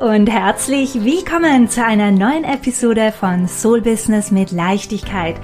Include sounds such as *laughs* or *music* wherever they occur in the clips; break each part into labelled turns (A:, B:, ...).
A: und herzlich willkommen zu einer neuen Episode von Soul Business mit Leichtigkeit,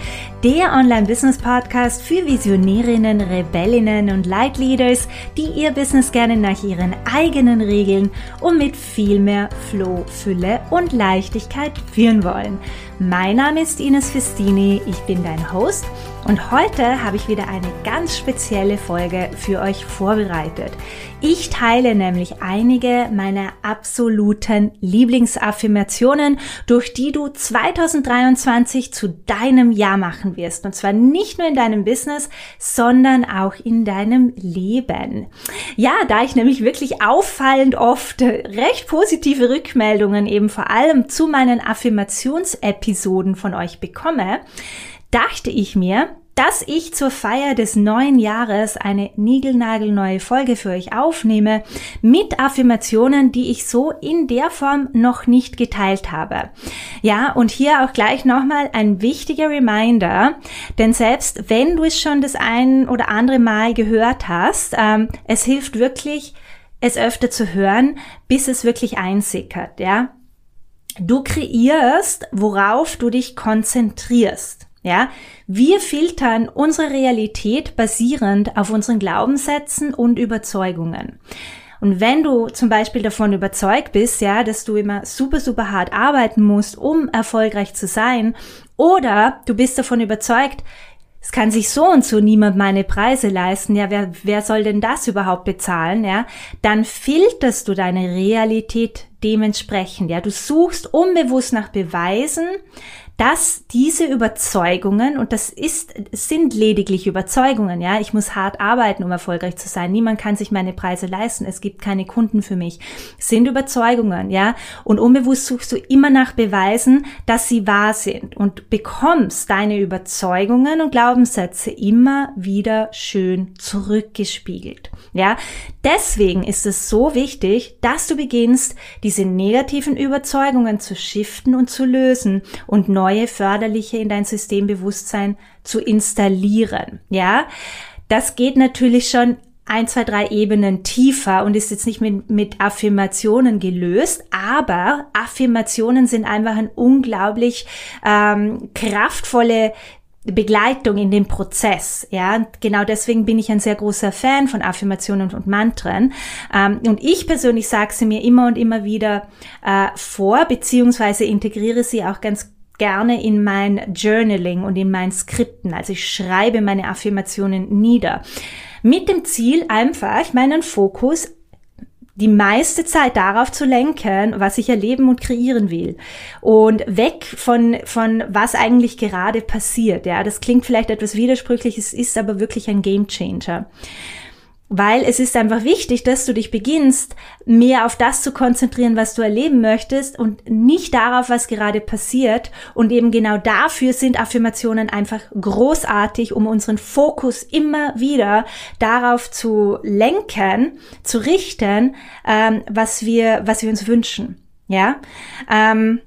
A: der Online-Business-Podcast für Visionärinnen, Rebellinnen und Leitleaders, die ihr Business gerne nach ihren eigenen Regeln und mit viel mehr Flow, Fülle und Leichtigkeit führen wollen. Mein Name ist Ines Festini, ich bin dein Host und heute habe ich wieder eine ganz spezielle Folge für euch vorbereitet. Ich teile nämlich einige meiner absoluten Lieblingsaffirmationen, durch die du 2023 zu deinem Jahr machen wirst. Und zwar nicht nur in deinem Business, sondern auch in deinem Leben. Ja, da ich nämlich wirklich auffallend oft recht positive Rückmeldungen eben vor allem zu meinen Affirmationsepisoden von euch bekomme, dachte ich mir, dass ich zur Feier des neuen Jahres eine niegelnagelneue Folge für euch aufnehme mit Affirmationen, die ich so in der Form noch nicht geteilt habe. Ja, und hier auch gleich nochmal ein wichtiger Reminder, denn selbst wenn du es schon das ein oder andere Mal gehört hast, ähm, es hilft wirklich, es öfter zu hören, bis es wirklich einsickert, ja. Du kreierst, worauf du dich konzentrierst. Ja, wir filtern unsere Realität basierend auf unseren Glaubenssätzen und Überzeugungen. Und wenn du zum Beispiel davon überzeugt bist, ja, dass du immer super, super hart arbeiten musst, um erfolgreich zu sein, oder du bist davon überzeugt, es kann sich so und so niemand meine Preise leisten, ja, wer, wer soll denn das überhaupt bezahlen, ja, dann filterst du deine Realität dementsprechend, ja, du suchst unbewusst nach Beweisen, dass diese Überzeugungen, und das ist, sind lediglich Überzeugungen, ja, ich muss hart arbeiten, um erfolgreich zu sein. Niemand kann sich meine Preise leisten. Es gibt keine Kunden für mich. sind Überzeugungen, ja. Und unbewusst suchst du immer nach Beweisen, dass sie wahr sind und bekommst deine Überzeugungen und Glaubenssätze immer wieder schön zurückgespiegelt, ja. Deswegen ist es so wichtig, dass du beginnst, diese negativen Überzeugungen zu shiften und zu lösen und neu neue förderliche in dein Systembewusstsein zu installieren. Ja, das geht natürlich schon ein, zwei, drei Ebenen tiefer und ist jetzt nicht mit, mit Affirmationen gelöst, aber Affirmationen sind einfach ein unglaublich ähm, kraftvolle Begleitung in dem Prozess. Ja, genau deswegen bin ich ein sehr großer Fan von Affirmationen und, und Mantren. Ähm, und ich persönlich sage sie mir immer und immer wieder äh, vor, beziehungsweise integriere sie auch ganz gerne in mein Journaling und in mein Skripten. Also ich schreibe meine Affirmationen nieder. Mit dem Ziel einfach meinen Fokus die meiste Zeit darauf zu lenken, was ich erleben und kreieren will. Und weg von, von was eigentlich gerade passiert. Ja, das klingt vielleicht etwas widersprüchlich, es ist aber wirklich ein Game Changer weil es ist einfach wichtig, dass du dich beginnst, mehr auf das zu konzentrieren, was du erleben möchtest und nicht darauf, was gerade passiert. Und eben genau dafür sind Affirmationen einfach großartig, um unseren Fokus immer wieder darauf zu lenken, zu richten, ähm, was wir, was wir uns wünschen. Ja, ähm,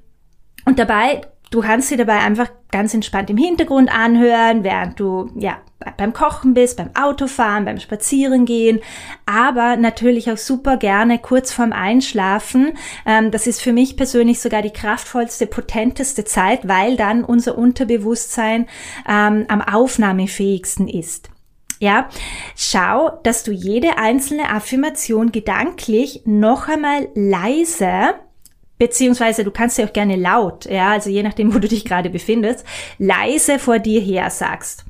A: und dabei Du kannst sie dabei einfach ganz entspannt im Hintergrund anhören, während du ja beim Kochen bist, beim Autofahren, beim Spazierengehen, aber natürlich auch super gerne kurz vorm Einschlafen. Ähm, das ist für mich persönlich sogar die kraftvollste, potenteste Zeit, weil dann unser Unterbewusstsein ähm, am aufnahmefähigsten ist. Ja, schau, dass du jede einzelne Affirmation gedanklich noch einmal leise beziehungsweise du kannst ja auch gerne laut, ja, also je nachdem, *laughs* wo du dich gerade befindest, leise vor dir her sagst.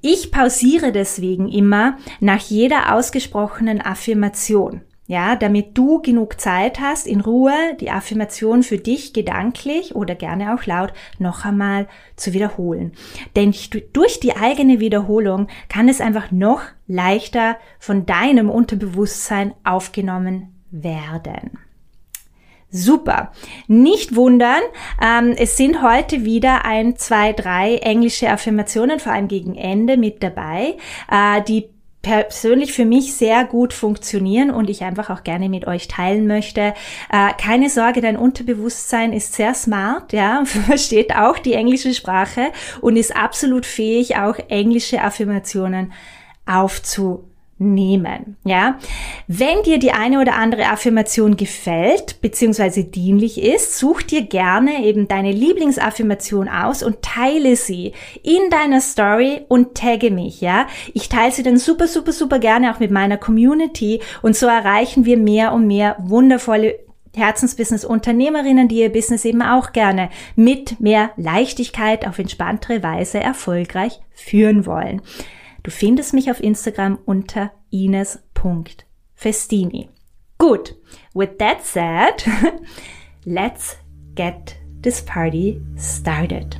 A: Ich pausiere deswegen immer nach jeder ausgesprochenen Affirmation. Ja, damit du genug Zeit hast, in Ruhe die Affirmation für dich gedanklich oder gerne auch laut noch einmal zu wiederholen. Denn durch die eigene Wiederholung kann es einfach noch leichter von deinem Unterbewusstsein aufgenommen werden. Super. Nicht wundern, ähm, es sind heute wieder ein, zwei, drei englische Affirmationen, vor allem gegen Ende, mit dabei, äh, die persönlich für mich sehr gut funktionieren und ich einfach auch gerne mit euch teilen möchte. Äh, keine Sorge, dein Unterbewusstsein ist sehr smart, ja, *laughs* versteht auch die englische Sprache und ist absolut fähig, auch englische Affirmationen aufzunehmen nehmen. Ja, wenn dir die eine oder andere Affirmation gefällt bzw. dienlich ist, such dir gerne eben deine Lieblingsaffirmation aus und teile sie in deiner Story und tagge mich. Ja, ich teile sie dann super, super, super gerne auch mit meiner Community und so erreichen wir mehr und mehr wundervolle Herzensbusiness-Unternehmerinnen, die ihr Business eben auch gerne mit mehr Leichtigkeit auf entspanntere Weise erfolgreich führen wollen. Du findest mich auf Instagram unter ines.festini. Gut, with that said, *laughs* let's get this party started.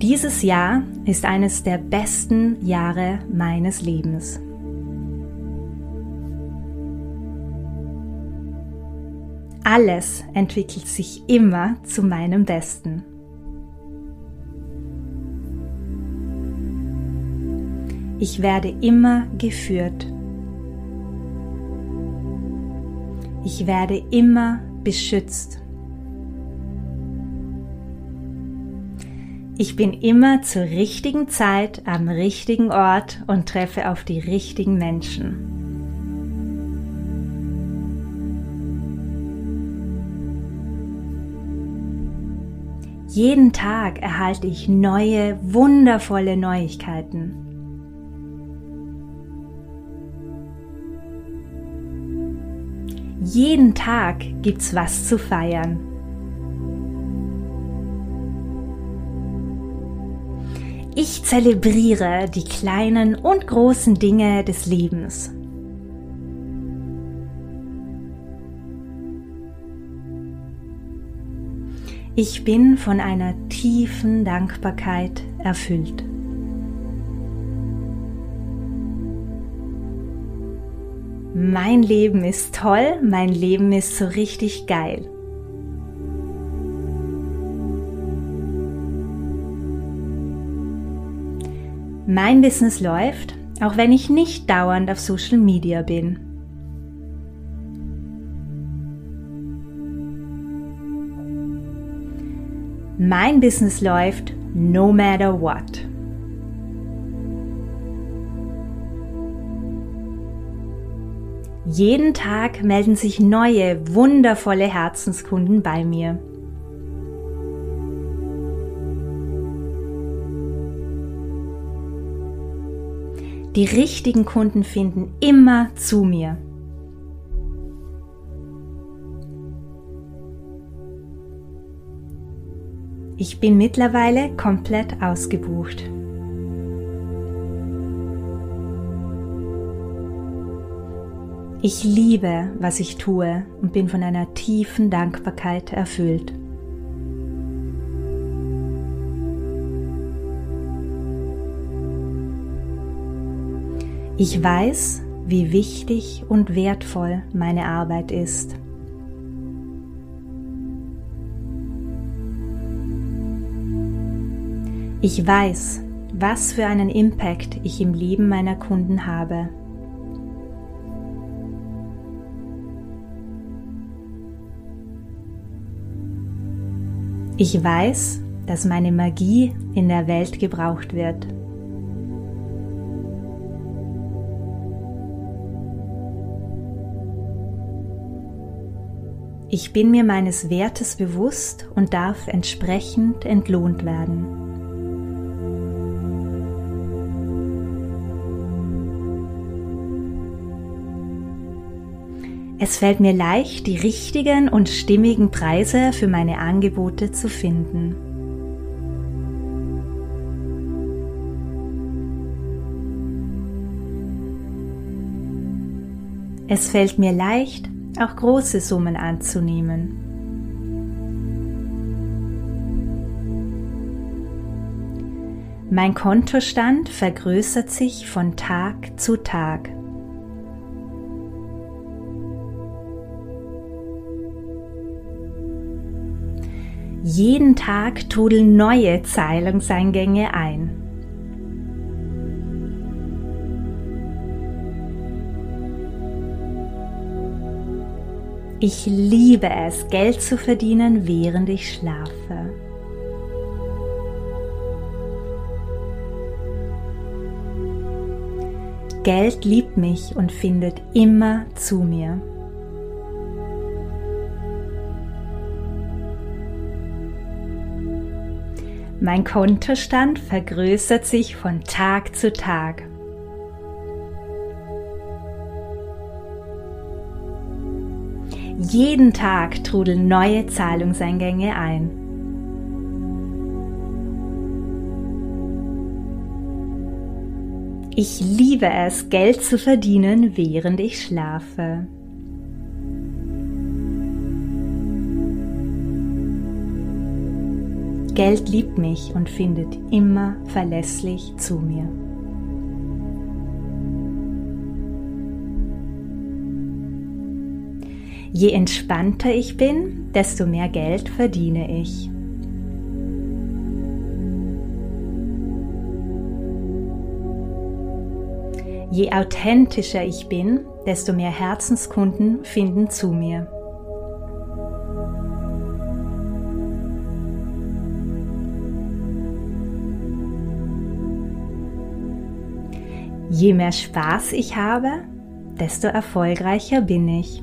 A: Dieses Jahr ist eines der besten Jahre meines Lebens. Alles entwickelt sich immer zu meinem Besten. Ich werde immer geführt. Ich werde immer beschützt. Ich bin immer zur richtigen Zeit am richtigen Ort und treffe auf die richtigen Menschen. Jeden Tag erhalte ich neue, wundervolle Neuigkeiten. Jeden Tag gibt's was zu feiern. Ich zelebriere die kleinen und großen Dinge des Lebens. Ich bin von einer tiefen Dankbarkeit erfüllt. Mein Leben ist toll, mein Leben ist so richtig geil. Mein Business läuft, auch wenn ich nicht dauernd auf Social Media bin. Mein Business läuft no matter what. Jeden Tag melden sich neue, wundervolle Herzenskunden bei mir. Die richtigen Kunden finden immer zu mir. Ich bin mittlerweile komplett ausgebucht. Ich liebe, was ich tue und bin von einer tiefen Dankbarkeit erfüllt. Ich weiß, wie wichtig und wertvoll meine Arbeit ist. Ich weiß, was für einen Impact ich im Leben meiner Kunden habe. Ich weiß, dass meine Magie in der Welt gebraucht wird. Ich bin mir meines Wertes bewusst und darf entsprechend entlohnt werden. Es fällt mir leicht, die richtigen und stimmigen Preise für meine Angebote zu finden. Es fällt mir leicht, auch große Summen anzunehmen. Mein Kontostand vergrößert sich von Tag zu Tag. Jeden Tag trudeln neue Zahlungseingänge ein. Ich liebe es, Geld zu verdienen, während ich schlafe. Geld liebt mich und findet immer zu mir. Mein Kontostand vergrößert sich von Tag zu Tag. Jeden Tag trudeln neue Zahlungseingänge ein. Ich liebe es, Geld zu verdienen, während ich schlafe. Geld liebt mich und findet immer verlässlich zu mir. Je entspannter ich bin, desto mehr Geld verdiene ich. Je authentischer ich bin, desto mehr Herzenskunden finden zu mir. Je mehr Spaß ich habe, desto erfolgreicher bin ich.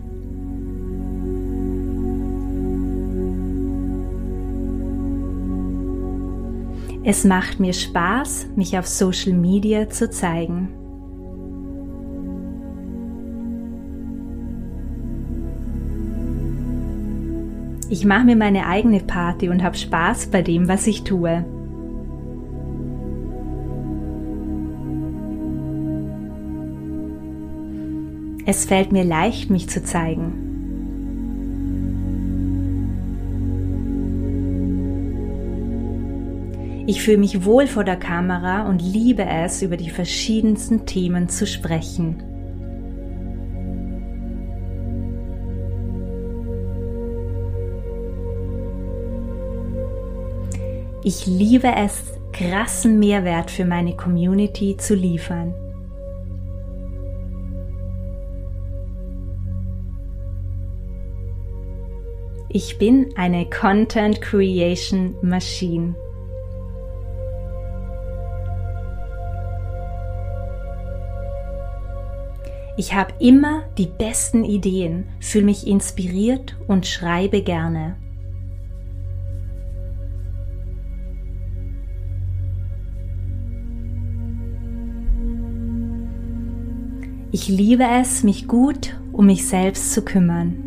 A: Es macht mir Spaß, mich auf Social Media zu zeigen. Ich mache mir meine eigene Party und habe Spaß bei dem, was ich tue. Es fällt mir leicht, mich zu zeigen. Ich fühle mich wohl vor der Kamera und liebe es, über die verschiedensten Themen zu sprechen. Ich liebe es, krassen Mehrwert für meine Community zu liefern. Ich bin eine Content Creation Machine. Ich habe immer die besten Ideen, fühle mich inspiriert und schreibe gerne. Ich liebe es, mich gut um mich selbst zu kümmern.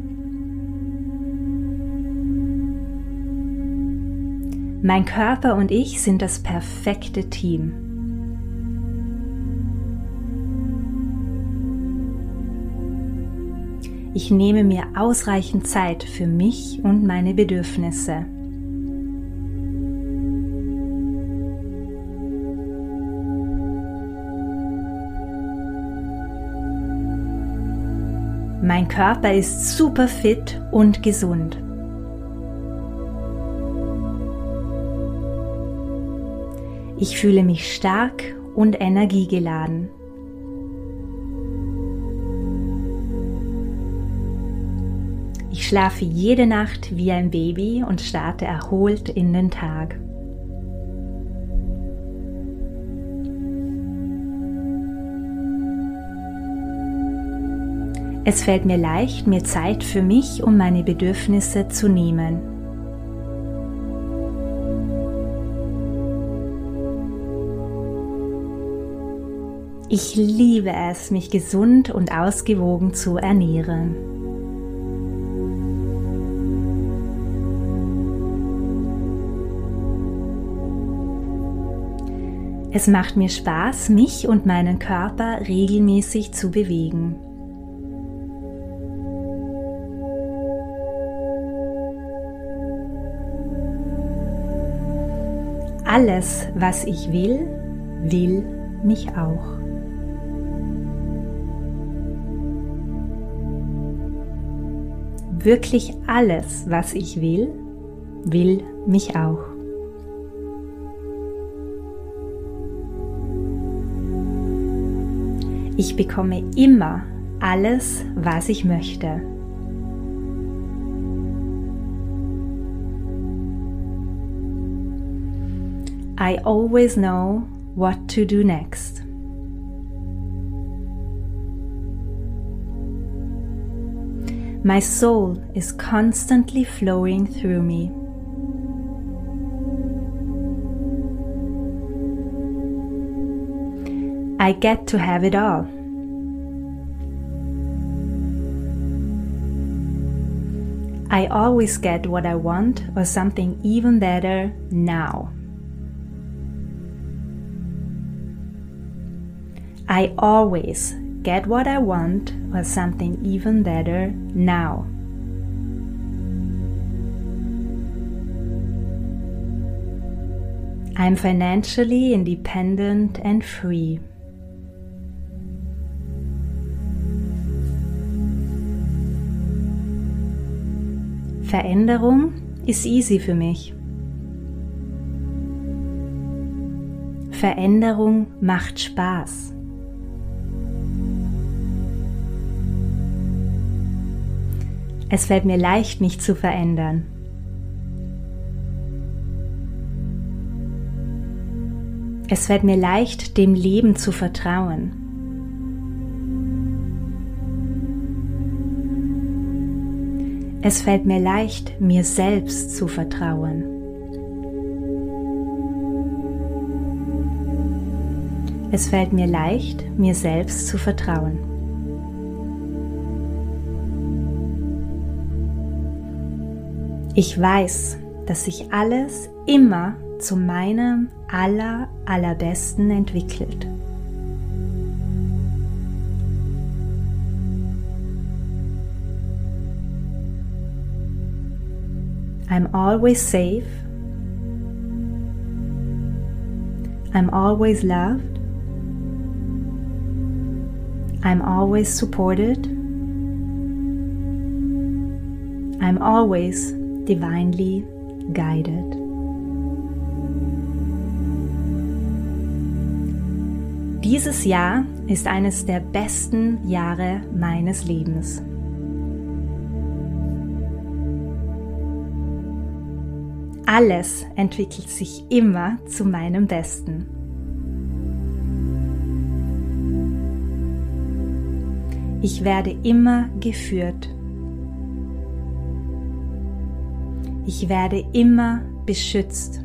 A: Mein Körper und ich sind das perfekte Team. Ich nehme mir ausreichend Zeit für mich und meine Bedürfnisse. Mein Körper ist super fit und gesund. Ich fühle mich stark und energiegeladen. schlafe jede Nacht wie ein Baby und starte erholt in den Tag. Es fällt mir leicht, mir Zeit für mich und meine Bedürfnisse zu nehmen. Ich liebe es, mich gesund und ausgewogen zu ernähren. Es macht mir Spaß, mich und meinen Körper regelmäßig zu bewegen. Alles, was ich will, will mich auch. Wirklich alles, was ich will, will mich auch. Ich bekomme immer alles, was ich möchte. I always know what to do next. My soul is constantly flowing through me. I get to have it all. I always get what I want or something even better now. I always get what I want or something even better now. I'm financially independent and free. Veränderung ist easy für mich. Veränderung macht Spaß. Es fällt mir leicht, mich zu verändern. Es fällt mir leicht, dem Leben zu vertrauen. Es fällt mir leicht, mir selbst zu vertrauen. Es fällt mir leicht, mir selbst zu vertrauen. Ich weiß, dass sich alles immer zu meinem aller, allerbesten entwickelt. I'm always safe. I'm always loved. I'm always supported. I'm always divinely guided. Dieses Jahr ist eines der besten Jahre meines Lebens. Alles entwickelt sich immer zu meinem Besten. Ich werde immer geführt. Ich werde immer beschützt.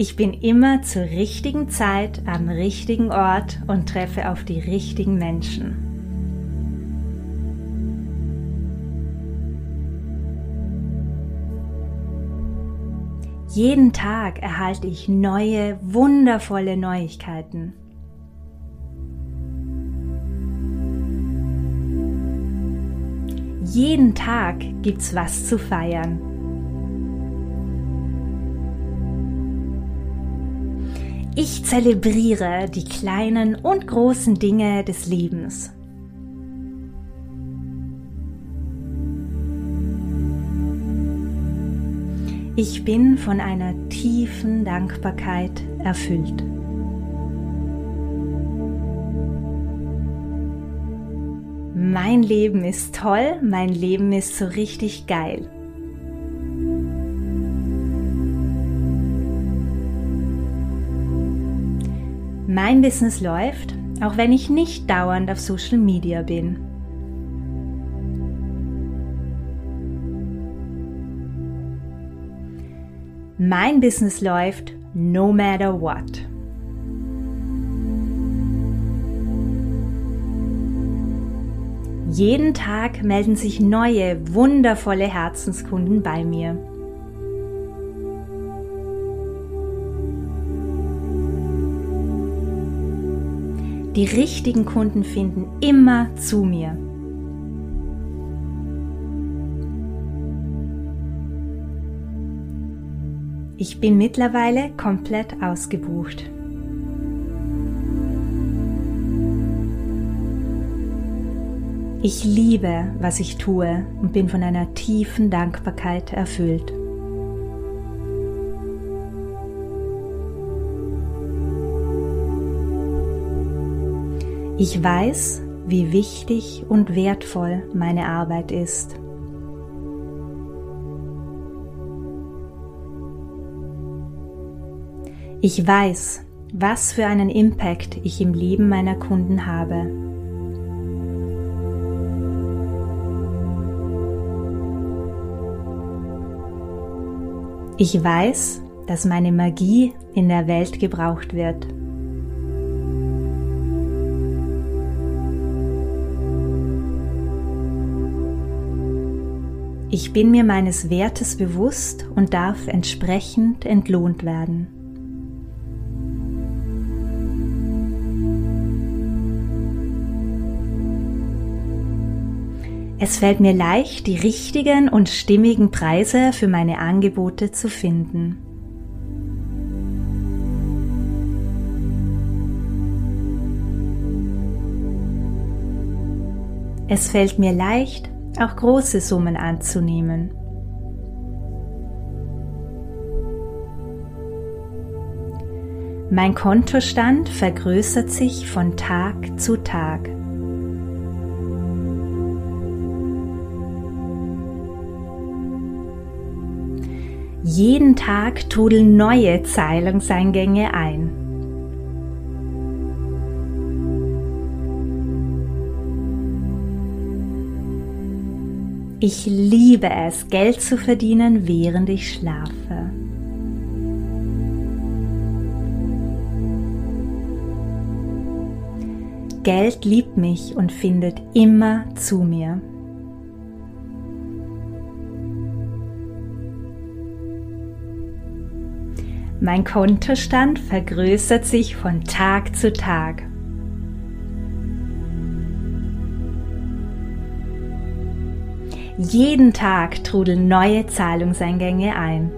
A: Ich bin immer zur richtigen Zeit am richtigen Ort und treffe auf die richtigen Menschen. Jeden Tag erhalte ich neue, wundervolle Neuigkeiten. Jeden Tag gibt's was zu feiern. Ich zelebriere die kleinen und großen Dinge des Lebens. Ich bin von einer tiefen Dankbarkeit erfüllt. Mein Leben ist toll, mein Leben ist so richtig geil. Mein Business läuft, auch wenn ich nicht dauernd auf Social Media bin. Mein Business läuft no matter what. Jeden Tag melden sich neue, wundervolle Herzenskunden bei mir. Die richtigen Kunden finden immer zu mir. Ich bin mittlerweile komplett ausgebucht. Ich liebe, was ich tue und bin von einer tiefen Dankbarkeit erfüllt. Ich weiß, wie wichtig und wertvoll meine Arbeit ist. Ich weiß, was für einen Impact ich im Leben meiner Kunden habe. Ich weiß, dass meine Magie in der Welt gebraucht wird. Ich bin mir meines Wertes bewusst und darf entsprechend entlohnt werden. Es fällt mir leicht, die richtigen und stimmigen Preise für meine Angebote zu finden. Es fällt mir leicht, auch große Summen anzunehmen. Mein Kontostand vergrößert sich von Tag zu Tag. Jeden Tag trudeln neue Zahlungseingänge ein. Ich liebe es, Geld zu verdienen, während ich schlafe. Geld liebt mich und findet immer zu mir. Mein Kontostand vergrößert sich von Tag zu Tag. Jeden Tag trudeln neue Zahlungseingänge ein.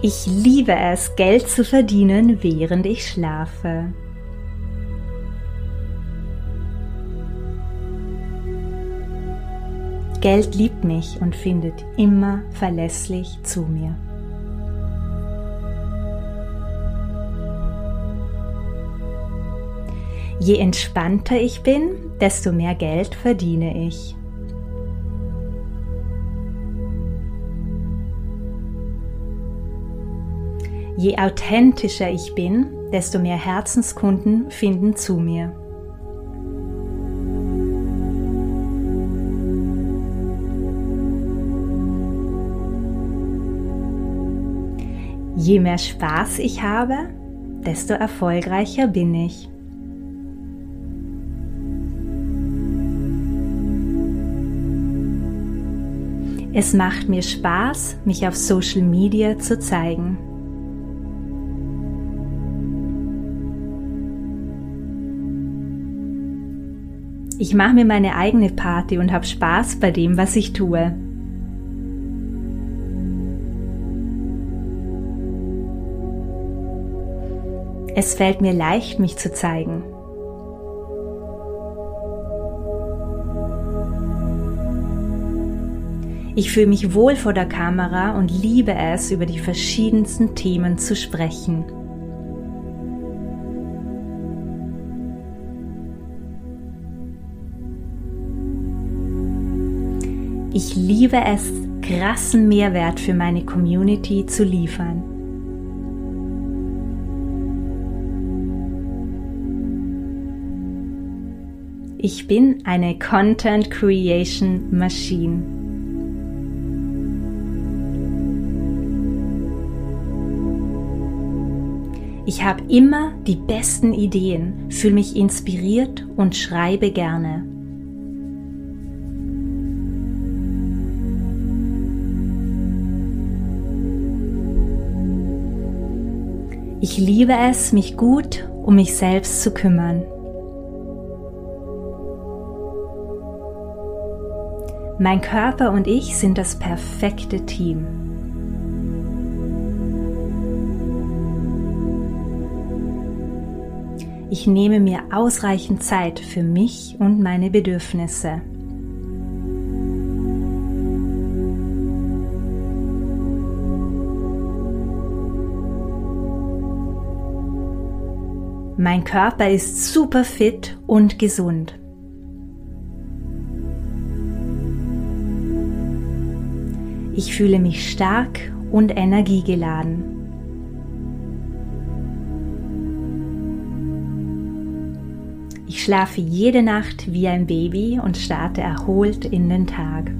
A: Ich liebe es, Geld zu verdienen, während ich schlafe. Geld liebt mich und findet immer verlässlich zu mir. Je entspannter ich bin, desto mehr Geld verdiene ich. Je authentischer ich bin, desto mehr Herzenskunden finden zu mir. Je mehr Spaß ich habe, desto erfolgreicher bin ich. Es macht mir Spaß, mich auf Social Media zu zeigen. Ich mache mir meine eigene Party und habe Spaß bei dem, was ich tue. Es fällt mir leicht, mich zu zeigen. Ich fühle mich wohl vor der Kamera und liebe es, über die verschiedensten Themen zu sprechen. Ich liebe es, krassen Mehrwert für meine Community zu liefern. Ich bin eine Content Creation Machine. Ich habe immer die besten Ideen, fühle mich inspiriert und schreibe gerne. Ich liebe es, mich gut um mich selbst zu kümmern. Mein Körper und ich sind das perfekte Team. Ich nehme mir ausreichend Zeit für mich und meine Bedürfnisse. Mein Körper ist super fit und gesund. Ich fühle mich stark und energiegeladen. Ich schlafe jede Nacht wie ein Baby und starte erholt in den Tag.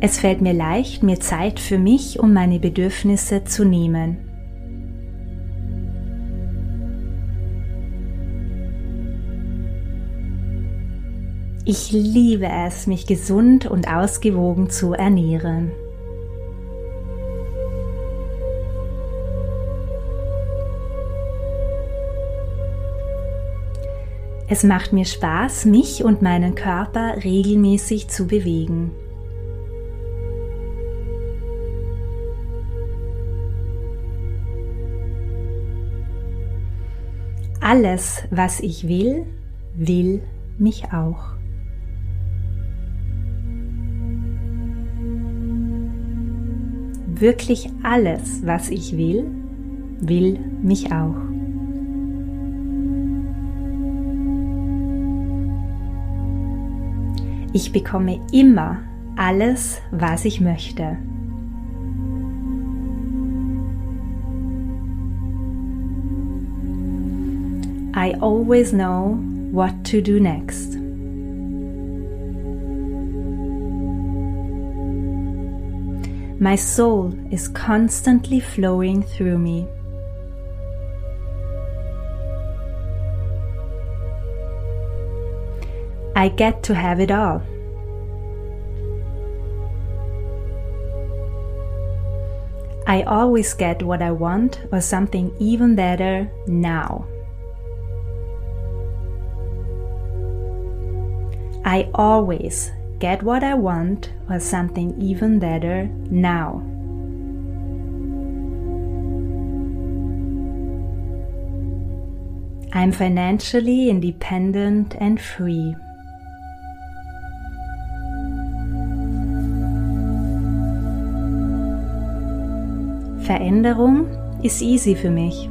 A: Es fällt mir leicht, mir Zeit für mich und meine Bedürfnisse zu nehmen. Ich liebe es, mich gesund und ausgewogen zu ernähren. Es macht mir Spaß, mich und meinen Körper regelmäßig zu bewegen. Alles, was ich will, will mich auch. Wirklich alles, was ich will, will mich auch. Ich bekomme immer alles, was ich möchte. I always know what to do next. My soul is constantly flowing through me. I get to have it all. I always get what I want or something even better now. I always get what I want or something even better now. I'm financially independent and free. Veränderung ist easy für mich.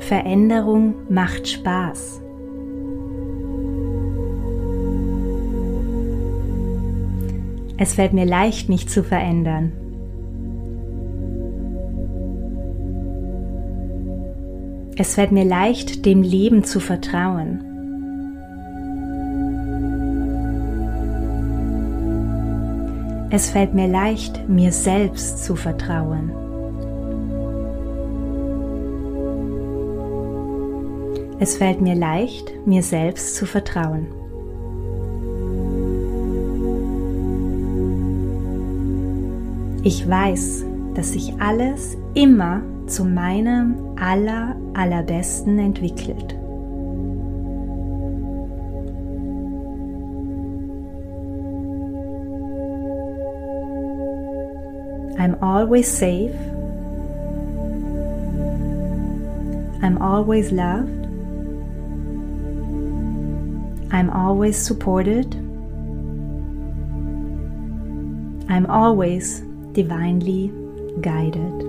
A: Veränderung macht Spaß. Es fällt mir leicht, mich zu verändern. Es fällt mir leicht, dem Leben zu vertrauen. Es fällt mir leicht, mir selbst zu vertrauen. Es fällt mir leicht, mir selbst zu vertrauen. Ich weiß, dass sich alles immer zu meinem aller, allerbesten entwickelt. I'm always safe. I'm always loved. I'm always supported. I'm always divinely guided.